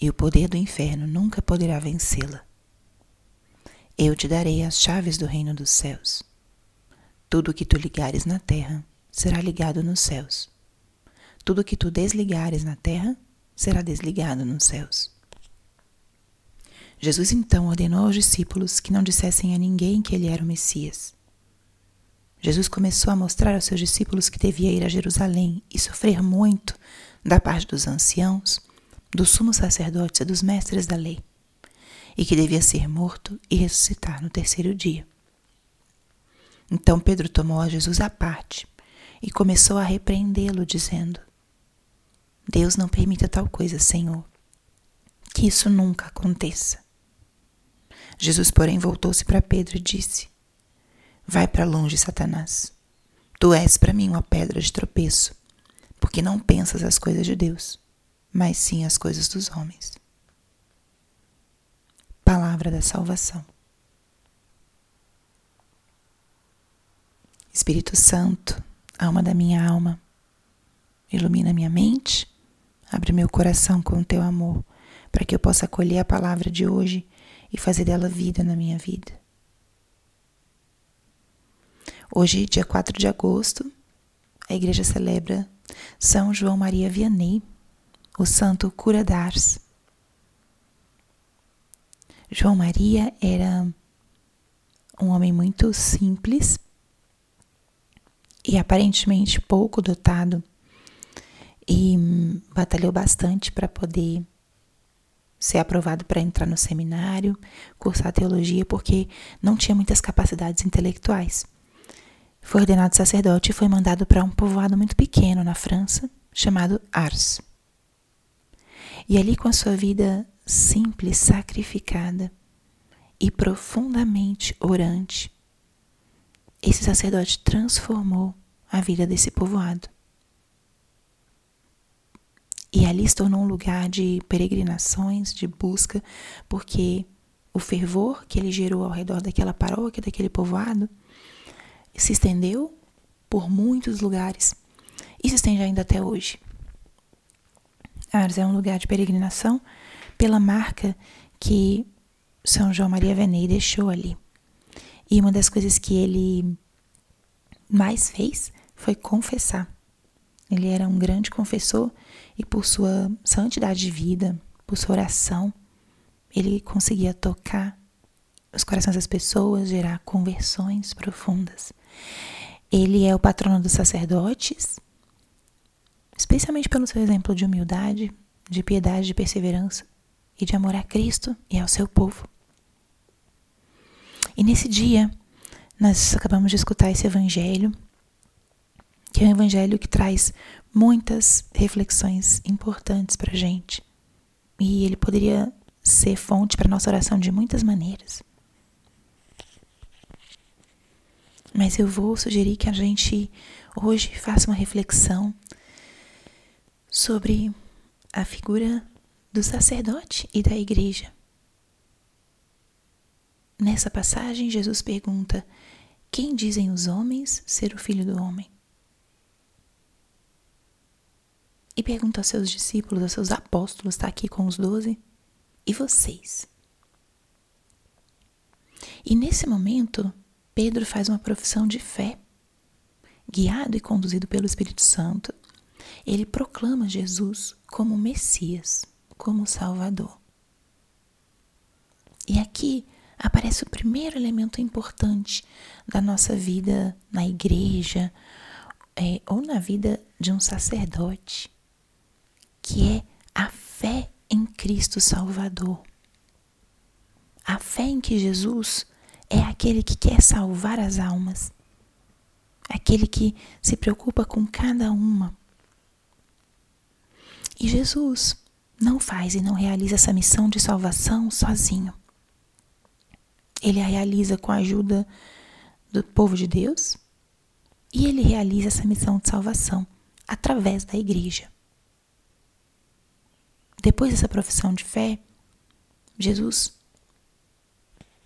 e o poder do inferno nunca poderá vencê-la. Eu te darei as chaves do reino dos céus. Tudo o que tu ligares na terra será ligado nos céus. Tudo o que tu desligares na terra será desligado nos céus. Jesus então ordenou aos discípulos que não dissessem a ninguém que ele era o Messias. Jesus começou a mostrar aos seus discípulos que devia ir a Jerusalém e sofrer muito da parte dos anciãos, dos sumos sacerdotes e dos mestres da lei, e que devia ser morto e ressuscitar no terceiro dia. Então Pedro tomou a Jesus à parte e começou a repreendê-lo, dizendo: Deus não permita tal coisa, Senhor, que isso nunca aconteça. Jesus, porém, voltou-se para Pedro e disse: Vai para longe, Satanás. Tu és para mim uma pedra de tropeço, porque não pensas as coisas de Deus, mas sim as coisas dos homens. Palavra da salvação. Espírito Santo, alma da minha alma, ilumina minha mente, abre meu coração com o teu amor, para que eu possa acolher a palavra de hoje e fazer dela vida na minha vida. Hoje, dia 4 de agosto, a igreja celebra São João Maria Vianney, o santo cura d'Ars. João Maria era um homem muito simples e aparentemente pouco dotado e batalhou bastante para poder ser aprovado para entrar no seminário, cursar teologia, porque não tinha muitas capacidades intelectuais. Foi ordenado sacerdote e foi mandado para um povoado muito pequeno na França, chamado Ars. E ali, com a sua vida simples, sacrificada e profundamente orante, esse sacerdote transformou a vida desse povoado. E ali se tornou um lugar de peregrinações, de busca, porque o fervor que ele gerou ao redor daquela paróquia, daquele povoado, se estendeu por muitos lugares e se estende ainda até hoje. Ars é um lugar de peregrinação pela marca que São João Maria Venei deixou ali. E uma das coisas que ele mais fez foi confessar. Ele era um grande confessor e por sua santidade de vida, por sua oração, ele conseguia tocar os corações das pessoas, gerar conversões profundas. Ele é o patrono dos sacerdotes, especialmente pelo seu exemplo de humildade, de piedade, de perseverança e de amor a Cristo e ao seu povo. E nesse dia, nós acabamos de escutar esse evangelho que é um evangelho que traz muitas reflexões importantes para a gente. E ele poderia ser fonte para nossa oração de muitas maneiras. Mas eu vou sugerir que a gente hoje faça uma reflexão sobre a figura do sacerdote e da igreja. Nessa passagem, Jesus pergunta: Quem dizem os homens ser o filho do homem? e pergunta aos seus discípulos, aos seus apóstolos, está aqui com os doze, e vocês? E nesse momento, Pedro faz uma profissão de fé. Guiado e conduzido pelo Espírito Santo, ele proclama Jesus como Messias, como Salvador. E aqui aparece o primeiro elemento importante da nossa vida na igreja é, ou na vida de um sacerdote, que é a fé em Cristo Salvador. A fé em que Jesus é aquele que quer salvar as almas, aquele que se preocupa com cada uma. E Jesus não faz e não realiza essa missão de salvação sozinho. Ele a realiza com a ajuda do povo de Deus e ele realiza essa missão de salvação através da igreja. Depois dessa profissão de fé, Jesus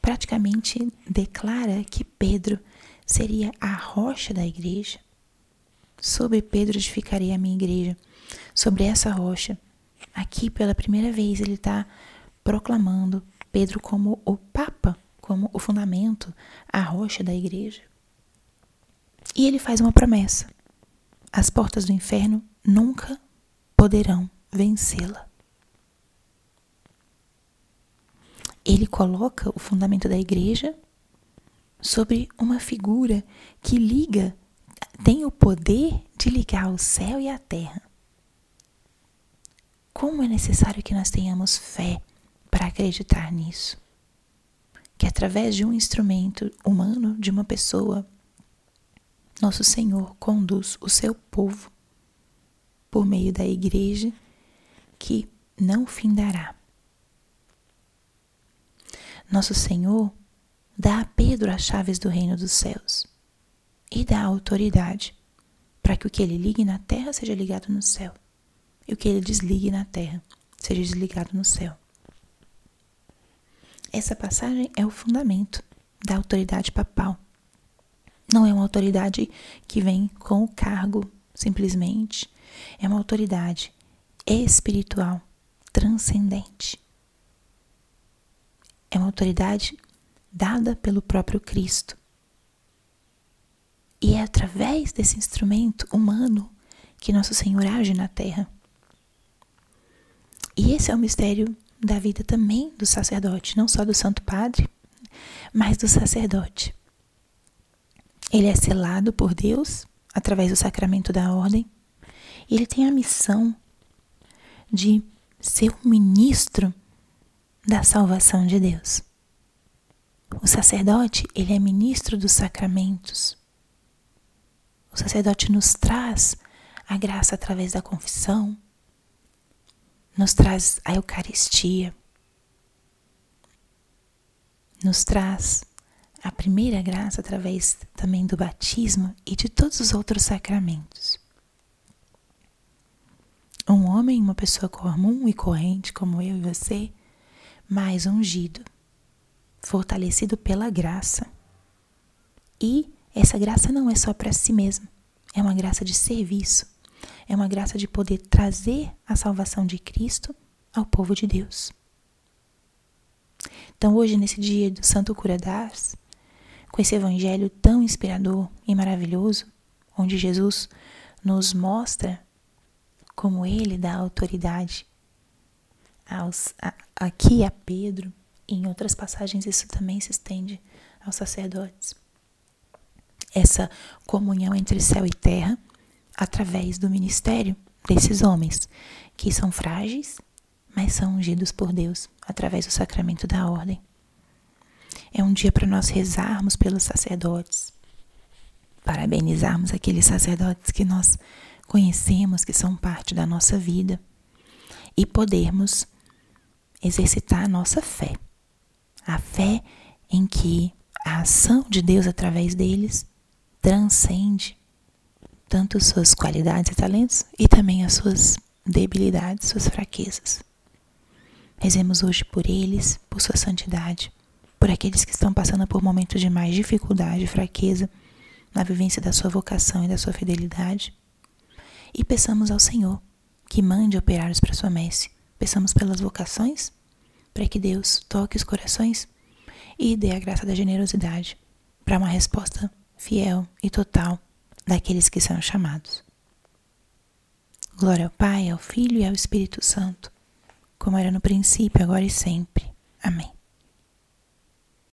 praticamente declara que Pedro seria a rocha da igreja. Sobre Pedro edificarei a minha igreja. Sobre essa rocha, aqui pela primeira vez ele está proclamando Pedro como o Papa, como o fundamento, a rocha da igreja. E ele faz uma promessa: as portas do inferno nunca poderão vencê-la. ele coloca o fundamento da igreja sobre uma figura que liga, tem o poder de ligar o céu e a terra. Como é necessário que nós tenhamos fé para acreditar nisso? Que através de um instrumento humano, de uma pessoa, nosso Senhor conduz o seu povo por meio da igreja que não findará nosso Senhor dá a Pedro as chaves do reino dos céus e dá autoridade para que o que ele ligue na terra seja ligado no céu e o que ele desligue na terra seja desligado no céu. Essa passagem é o fundamento da autoridade papal. Não é uma autoridade que vem com o cargo simplesmente, é uma autoridade espiritual, transcendente. É uma autoridade dada pelo próprio Cristo. E é através desse instrumento humano que nosso Senhor age na terra. E esse é o mistério da vida também do sacerdote, não só do Santo Padre, mas do sacerdote. Ele é selado por Deus através do sacramento da ordem. E ele tem a missão de ser um ministro da salvação de Deus. O sacerdote, ele é ministro dos sacramentos. O sacerdote nos traz a graça através da confissão, nos traz a Eucaristia, nos traz a primeira graça através também do batismo e de todos os outros sacramentos. Um homem, uma pessoa comum e corrente como eu e você, mais ungido, fortalecido pela graça. E essa graça não é só para si mesmo, é uma graça de serviço, é uma graça de poder trazer a salvação de Cristo ao povo de Deus. Então, hoje, nesse dia do Santo Cura com esse evangelho tão inspirador e maravilhoso, onde Jesus nos mostra como ele dá autoridade aos, a, aqui a Pedro, e em outras passagens isso também se estende aos sacerdotes. Essa comunhão entre céu e terra através do ministério desses homens, que são frágeis, mas são ungidos por Deus através do sacramento da ordem. É um dia para nós rezarmos pelos sacerdotes, parabenizarmos aqueles sacerdotes que nós conhecemos, que são parte da nossa vida, e podermos exercitar a nossa fé. A fé em que a ação de Deus através deles transcende tanto suas qualidades e talentos e também as suas debilidades, suas fraquezas. Rezemos hoje por eles, por sua santidade, por aqueles que estão passando por momentos de mais dificuldade e fraqueza na vivência da sua vocação e da sua fidelidade. E peçamos ao Senhor que mande operários para sua messe Peçamos pelas vocações, para que Deus toque os corações e dê a graça da generosidade para uma resposta fiel e total daqueles que são chamados. Glória ao Pai, ao Filho e ao Espírito Santo, como era no princípio, agora e sempre. Amém.